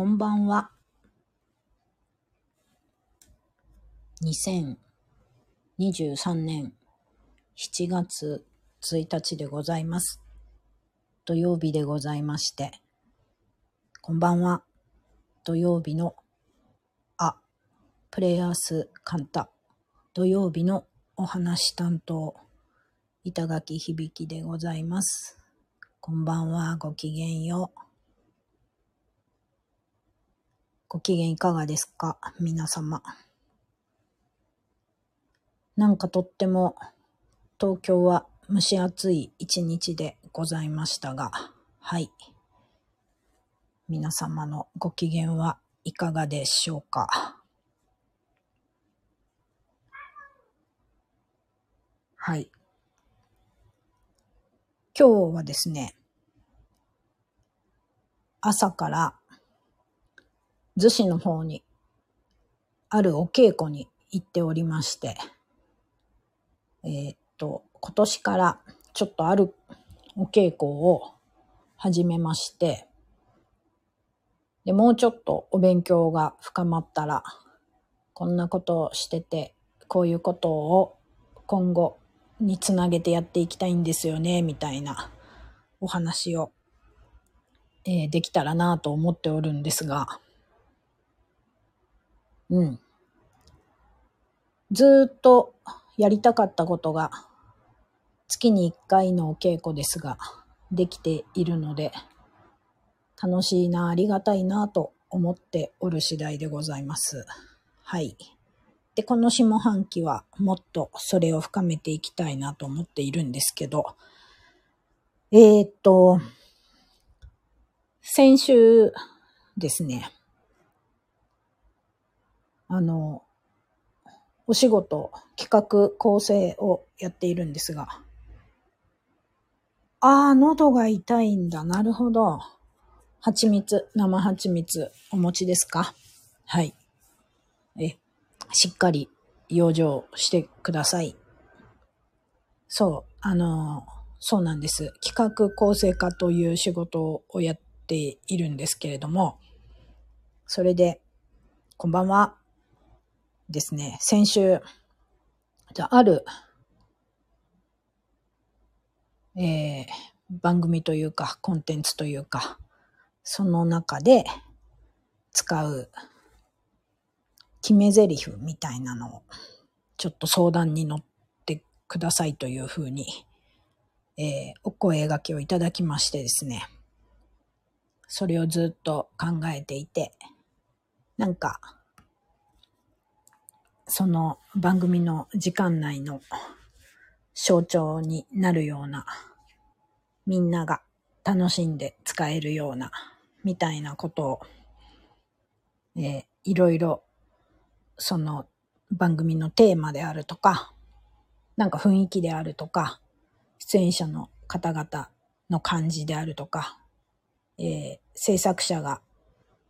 こんばんは。2023年7月1日でございます。土曜日でございまして、こんばんは。土曜日の、あ、プレイヤースカンタ、土曜日のお話担当、板垣響でございます。こんばんは、ごきげんよう。ご機嫌いかがですか？皆様。なんかとっても東京は蒸し暑い一日でございましたが、はい。皆様のご機嫌はいかがでしょうか？はい。今日はですね、朝から逗子の方にあるお稽古に行っておりまして、えーっと、今年からちょっとあるお稽古を始めまして、で、もうちょっとお勉強が深まったら、こんなことをしてて、こういうことを今後につなげてやっていきたいんですよね、みたいなお話を、えーできたらなと思っておるんですが、うん。ずっとやりたかったことが月に1回のお稽古ですができているので楽しいな、ありがたいなと思っておる次第でございます。はい。で、この下半期はもっとそれを深めていきたいなと思っているんですけど、えー、っと、先週ですね、あの、お仕事、企画、構成をやっているんですが。ああ、喉が痛いんだ。なるほど。蜂蜜、生蜂蜜、お持ちですか？はい。え、しっかり養生してください。そう、あの、そうなんです。企画構成家という仕事をやっているんですけれども、それで、こんばんは。ですね、先週、じゃあ、ある、えー、番組というか、コンテンツというか、その中で使う決め台詞みたいなのを、ちょっと相談に乗ってくださいというふうに、えー、お声掛けをいただきましてですね、それをずっと考えていて、なんか、その番組の時間内の象徴になるような、みんなが楽しんで使えるような、みたいなことを、えーいろいろ、その番組のテーマであるとか、なんか雰囲気であるとか、出演者の方々の感じであるとか、えー制作者が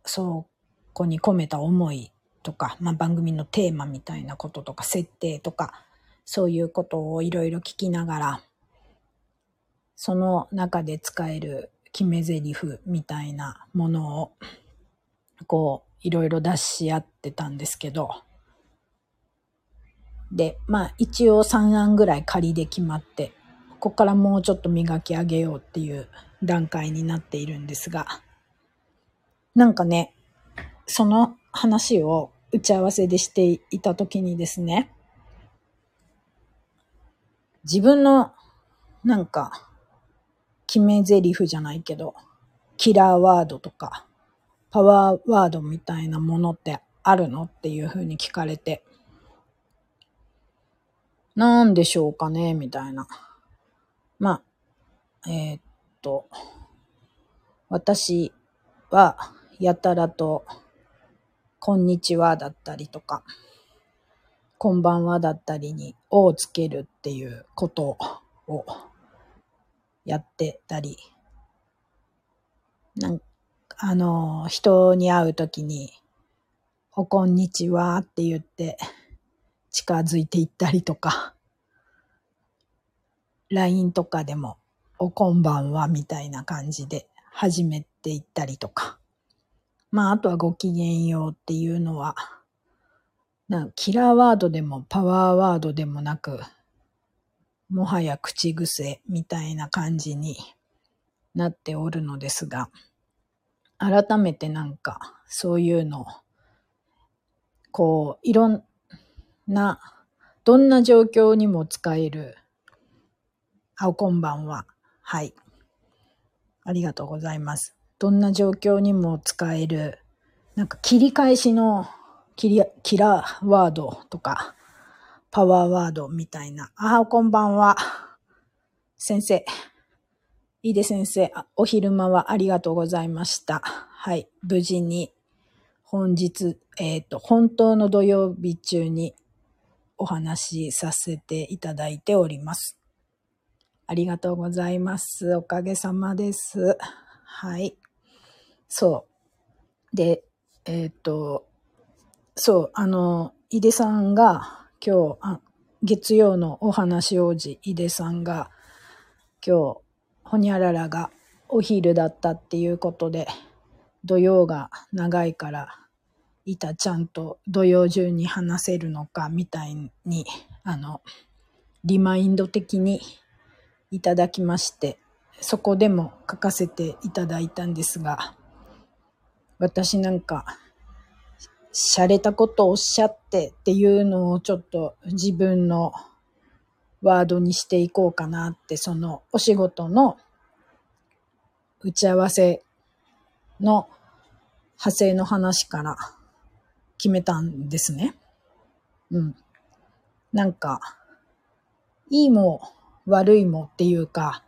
そこに込めた思いとか、まあ、番組のテーマみたいなこととか、設定とか、そういうことをいろいろ聞きながら、その中で使える決め台詞みたいなものを、こう、いろいろ出し合ってたんですけど、で、まあ一応3案ぐらい仮で決まって、ここからもうちょっと磨き上げようっていう段階になっているんですが、なんかね、その話を打ち合わせでしていたときにですね、自分のなんか決め台詞じゃないけど、キラーワードとか、パワーワードみたいなものってあるのっていうふうに聞かれて、なんでしょうかねみたいな。まあ、えーっと、私はやたらと、こんにちはだったりとか、こんばんはだったりに、をつけるっていうことをやってたり、なんあの、人に会うときに、おこんにちはって言って近づいていったりとか、LINE とかでも、おこんばんはみたいな感じで始めていったりとか、まあ、あとはごきげんようっていうのは、なキラーワードでもパワーワードでもなく、もはや口癖みたいな感じになっておるのですが、改めてなんかそういうの、こう、いろんな、どんな状況にも使える、あこんばんは。はい。ありがとうございます。どんな状況にも使える、なんか切り返しのキリキラーワードとか、パワーワードみたいな。ああ、こんばんは。先生。いいで先生、お昼間はありがとうございました。はい。無事に、本日、えっ、ー、と、本当の土曜日中にお話しさせていただいております。ありがとうございます。おかげさまです。はい。そう。で、えっ、と、そう、あの、井出さんが今日、あ月曜のお話王子井出さんが今日、ほにゃららがお昼だったっていうことで、土曜が長いから、いたちゃんと土曜中に話せるのかみたいに、あの、リマインド的にいただきまして、そこでも書かせていただいたんですが、私なんか、洒落たことをおっしゃってっていうのをちょっと自分のワードにしていこうかなって、そのお仕事の打ち合わせの派生の話から決めたんですね。うん。なんか、いいも悪いもっていうか、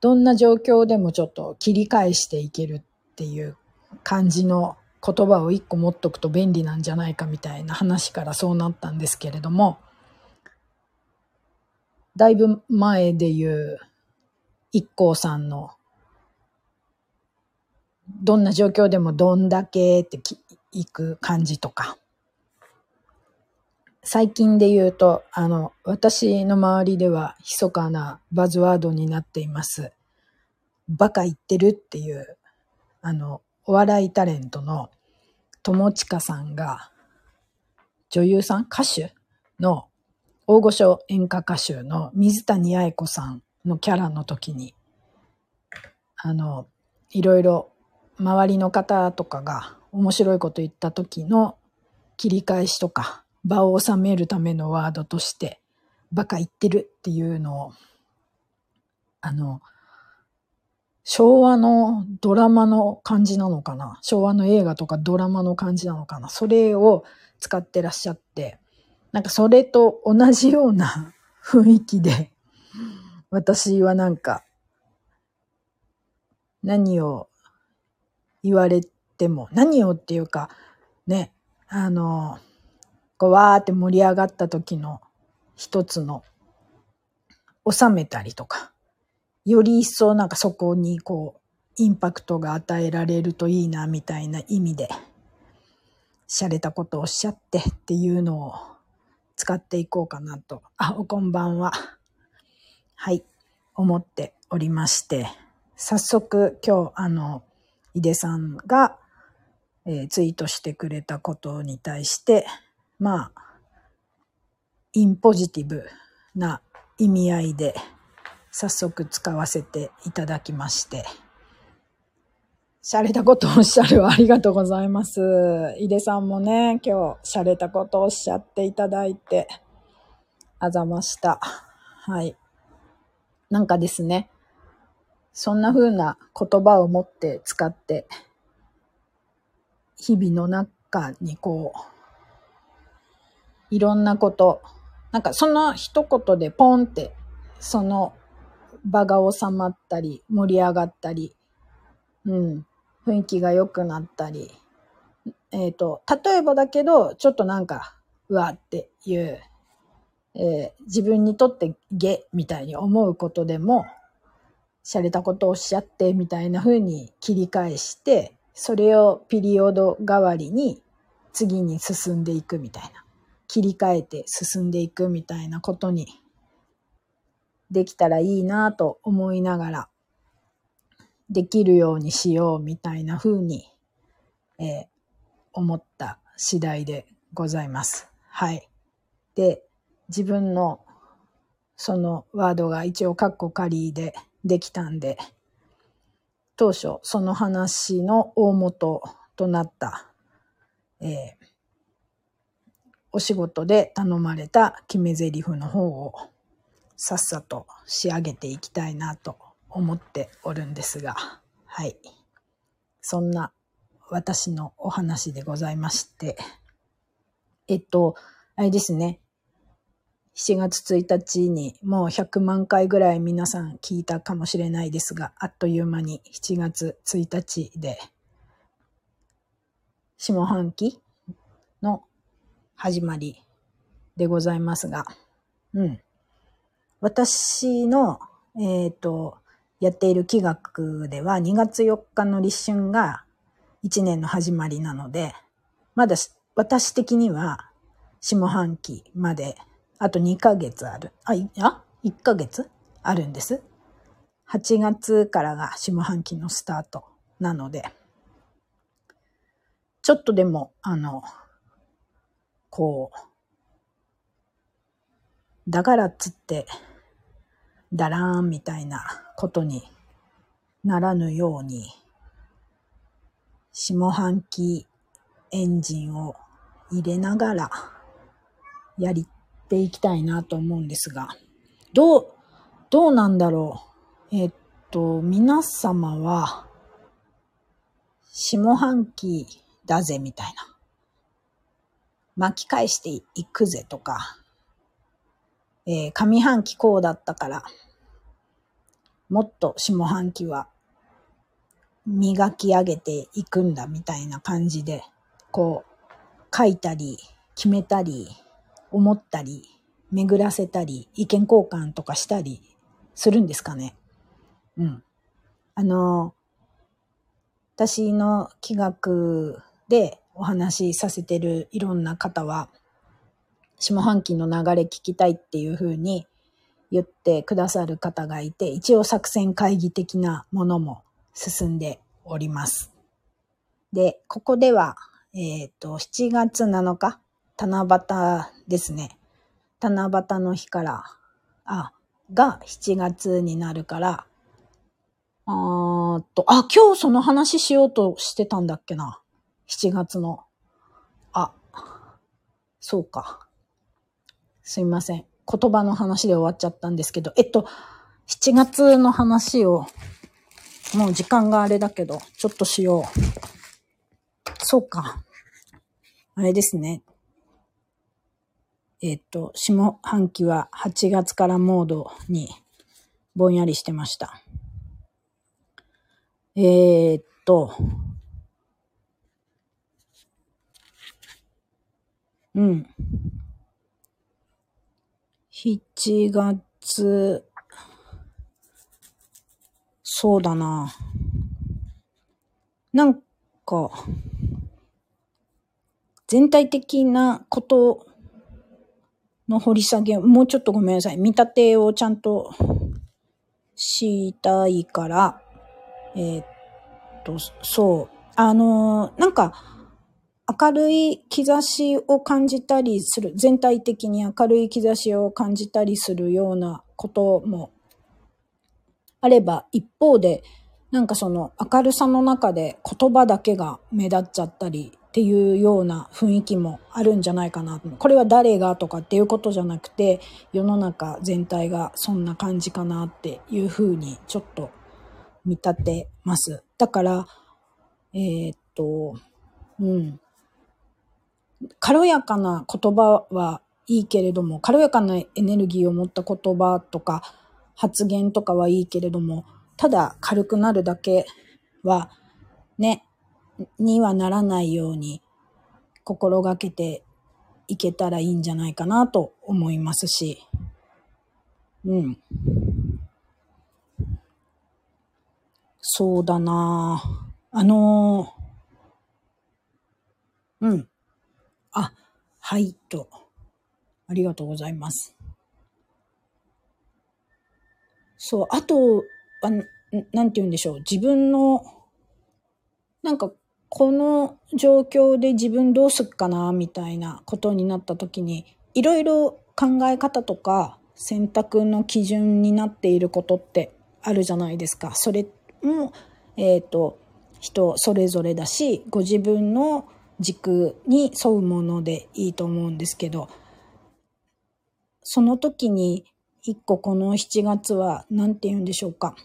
どんな状況でもちょっと切り返していけるっていう感じの言葉を一個持っとくと便利なんじゃないかみたいな話からそうなったんですけれども、だいぶ前で言う一行さんのどんな状況でもどんだけっていく感じとか、最近で言うと、あの、私の周りでは密かなバズワードになっています。バカ言ってるっていう、あの、お笑いタレントの友近さんが、女優さん歌手の大御所演歌歌手の水谷愛子さんのキャラの時に、あの、いろいろ周りの方とかが面白いこと言った時の切り返しとか場を収めるためのワードとしてバカ言ってるっていうのをあの昭和のドラマの感じなのかな？昭和の映画とかドラマの感じなのかな？それを使ってらっしゃって、なんかそれと同じような 雰囲気で、私はなんか、何を言われても、何をっていうか、ね、あの、こうわーって盛り上がった時の一つの収めたりとか、より一層なんかそこにこう、インパクトが与えられるといいな、みたいな意味で、洒落たことをおっしゃってっていうのを使っていこうかなと。あ、おこんばんは。はい、思っておりまして、早速今日、あの、井出さんが、えー、ツイートしてくれたことに対して、まあ、インポジティブな意味合いで、早速使わせていただきまして、洒落たことをおっしゃるありがとうございます。井出さんもね、今日、洒落たことをおっしゃっていただいて、あざました。はい。なんかですね、そんな風な言葉を持って使って、日々の中にこう、いろんなこと、なんかその一言でポンって、その場が収まったり、盛り上がったり、うん、雰囲気が良くなったり、えっ、ー、と、例えばだけど、ちょっとなんか、うわっていう、えー、自分にとってゲみたいに思うことでも、洒落たことをおっしゃってみたいな風に切り返して、それをピリオド代わりに次に進んでいくみたいな。切り替えて進んでいくみたいなことにできたらいいなと思いながら、できるようにしようみたいな風に、えー、思った次第でございます。はい。で、自分のそのワードが一応カッコ仮でできたんで、当初その話の大元となった、えー、お仕事で頼まれた決め台詞の方をさっさと仕上げていきたいなと思っておるんですが、はい。そんな私のお話でございまして、えっと、あれですね。7月1日にもう100万回ぐらい皆さん聞いたかもしれないですが、あっという間に7月1日で、下半期の始まりでございますが、うん。私の、えっ、ー、と、やっている企画では2月4日の立春が1年の始まりなので、まだ私的には下半期まであと2ヶ月ある。あ、いあ ?1 ヶ月？あるんです。8月からが下半期のスタートなので、ちょっとでも、あの、こう、だからっつって、だらーんみたいなことにならぬように、下半期エンジンを入れながらやっていきたいなと思うんですが、どう、どうなんだろう。えっと、皆様は、下半期だぜみたいな。巻き返していくぜとか、えー、上半期こうだったから、もっと下半期は磨き上げていくんだみたいな感じで、こう、書いたり、決めたり、思ったり、巡らせたり、意見交換とかしたりするんですかね。うん。あの、私の企画でお話しさせてるいろんな方は、下半期の流れ聞きたいっていうふうに言ってくださる方がいて、一応作戦会議的なものも進んでおります。で、ここでは、えっ、ー、と、7月7日、七夕ですね。七夕の日から、あ、が7月になるから、あーっと、あ、今日その話しようとしてたんだっけな。7月の。あ、そうか。すいません。言葉の話で終わっちゃったんですけど、えっと、7月の話を、もう時間があれだけど、ちょっとしよう。そうか。あれですね。えっ、と、下半期は8月からモードにぼんやりしてました。えー、っと、うん。7月、そうだな。なんか、全体的なことの掘り下げ、もうちょっとごめんなさい。見立てをちゃんとしたいから、えー、っと、そう。あのー、なんか、明るい兆しを感じたりする、全体的に明るい兆しを感じたりするようなこともあれば、一方で、なんかその明るさの中で言葉だけが目立っちゃったりっていうような雰囲気もあるんじゃないかな。これは誰がとかっていうことじゃなくて、世の中全体がそんな感じかなっていうふうにちょっと見立てます。だから、えー、っと、うん。軽やかな言葉はいいけれども、軽やかなエネルギーを持った言葉とか発言とかはいいけれども、ただ軽くなるだけはね、にはならないように心がけていけたらいいんじゃないかなと思いますし、うん。そうだなあのー、うん。はいと。ありがとうございます。そう、あと、あなんて言うんでしょう。自分の、なんかこの状況で自分どうすっかな、みたいなことになった時に、いろいろ考え方とか選択の基準になっていることってあるじゃないですか。それも、えっ、ー、と、人それぞれだし、ご自分の軸に沿うものでいいと思うんですけど、その時に一個この7月は何て言うんでしょうか。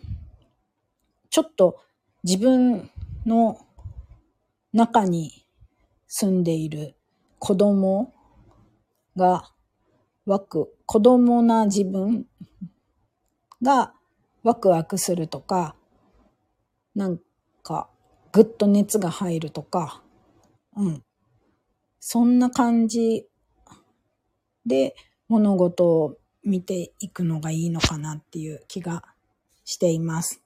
ちょっと自分の中に住んでいる子供がワク、子供な自分がワクワクするとか、なんかぐっと熱が入るとか、うん。そんな感じで物事を見ていくのがいいのかなっていう気がしています。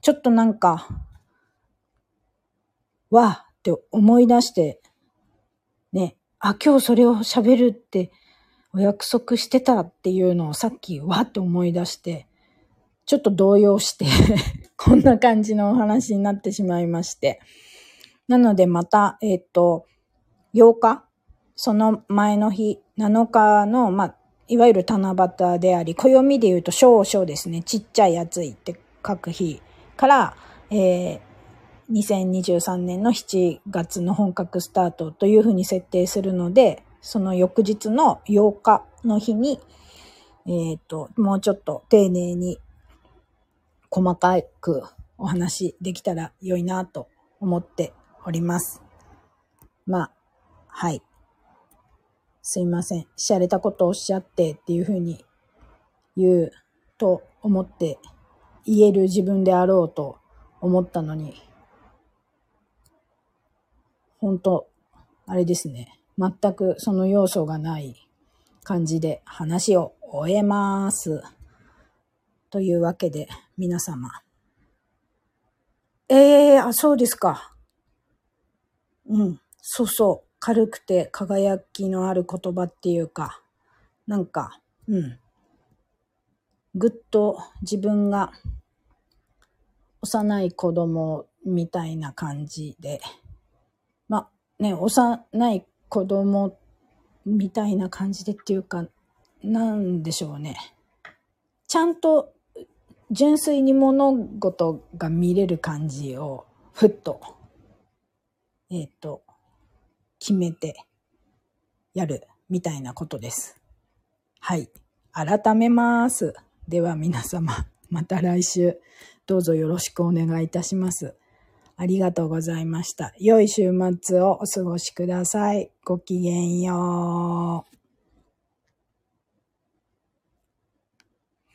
ちょっとなんか、わーって思い出して、ね、あ、今日それを喋るってお約束してたっていうのをさっきわって思い出して、ちょっと動揺して こんな感じのお話になってしまいまして。なのでまた、えっ、と、8日、その前の日、7日の、まあ、いわゆる七夕であり、暦で言うと少々ですね、ちっちゃい暑いって書く日から、えー、2023年の7月の本格スタートというふうに設定するので、その翌日の8日の日に、えっ、ー、と、もうちょっと丁寧に細かくお話できたら良いなと思っております。まあ、はい。すいません。しゃれたことをおっしゃってっていうふうに言うと思って言える自分であろうと思ったのに、本当あれですね。全くその要素がない感じで話を終えます。というわけで、皆様。ええー、あ、そうですか。うん、そうそう。軽くて輝きのある言葉っていうか、なんか、うん。ぐっと自分が幼い子供みたいな感じで、まあ、ね、幼い子供みたいな感じでっていうか、なんでしょうね。ちゃんと純粋に物事が見れる感じをふっと、えっ、ー、と、決めてやるみたいなことです。はい。改めます。では皆様、また来週どうぞよろしくお願いいたします。ありがとうございました。良い週末をお過ごしください。ごきげんよう。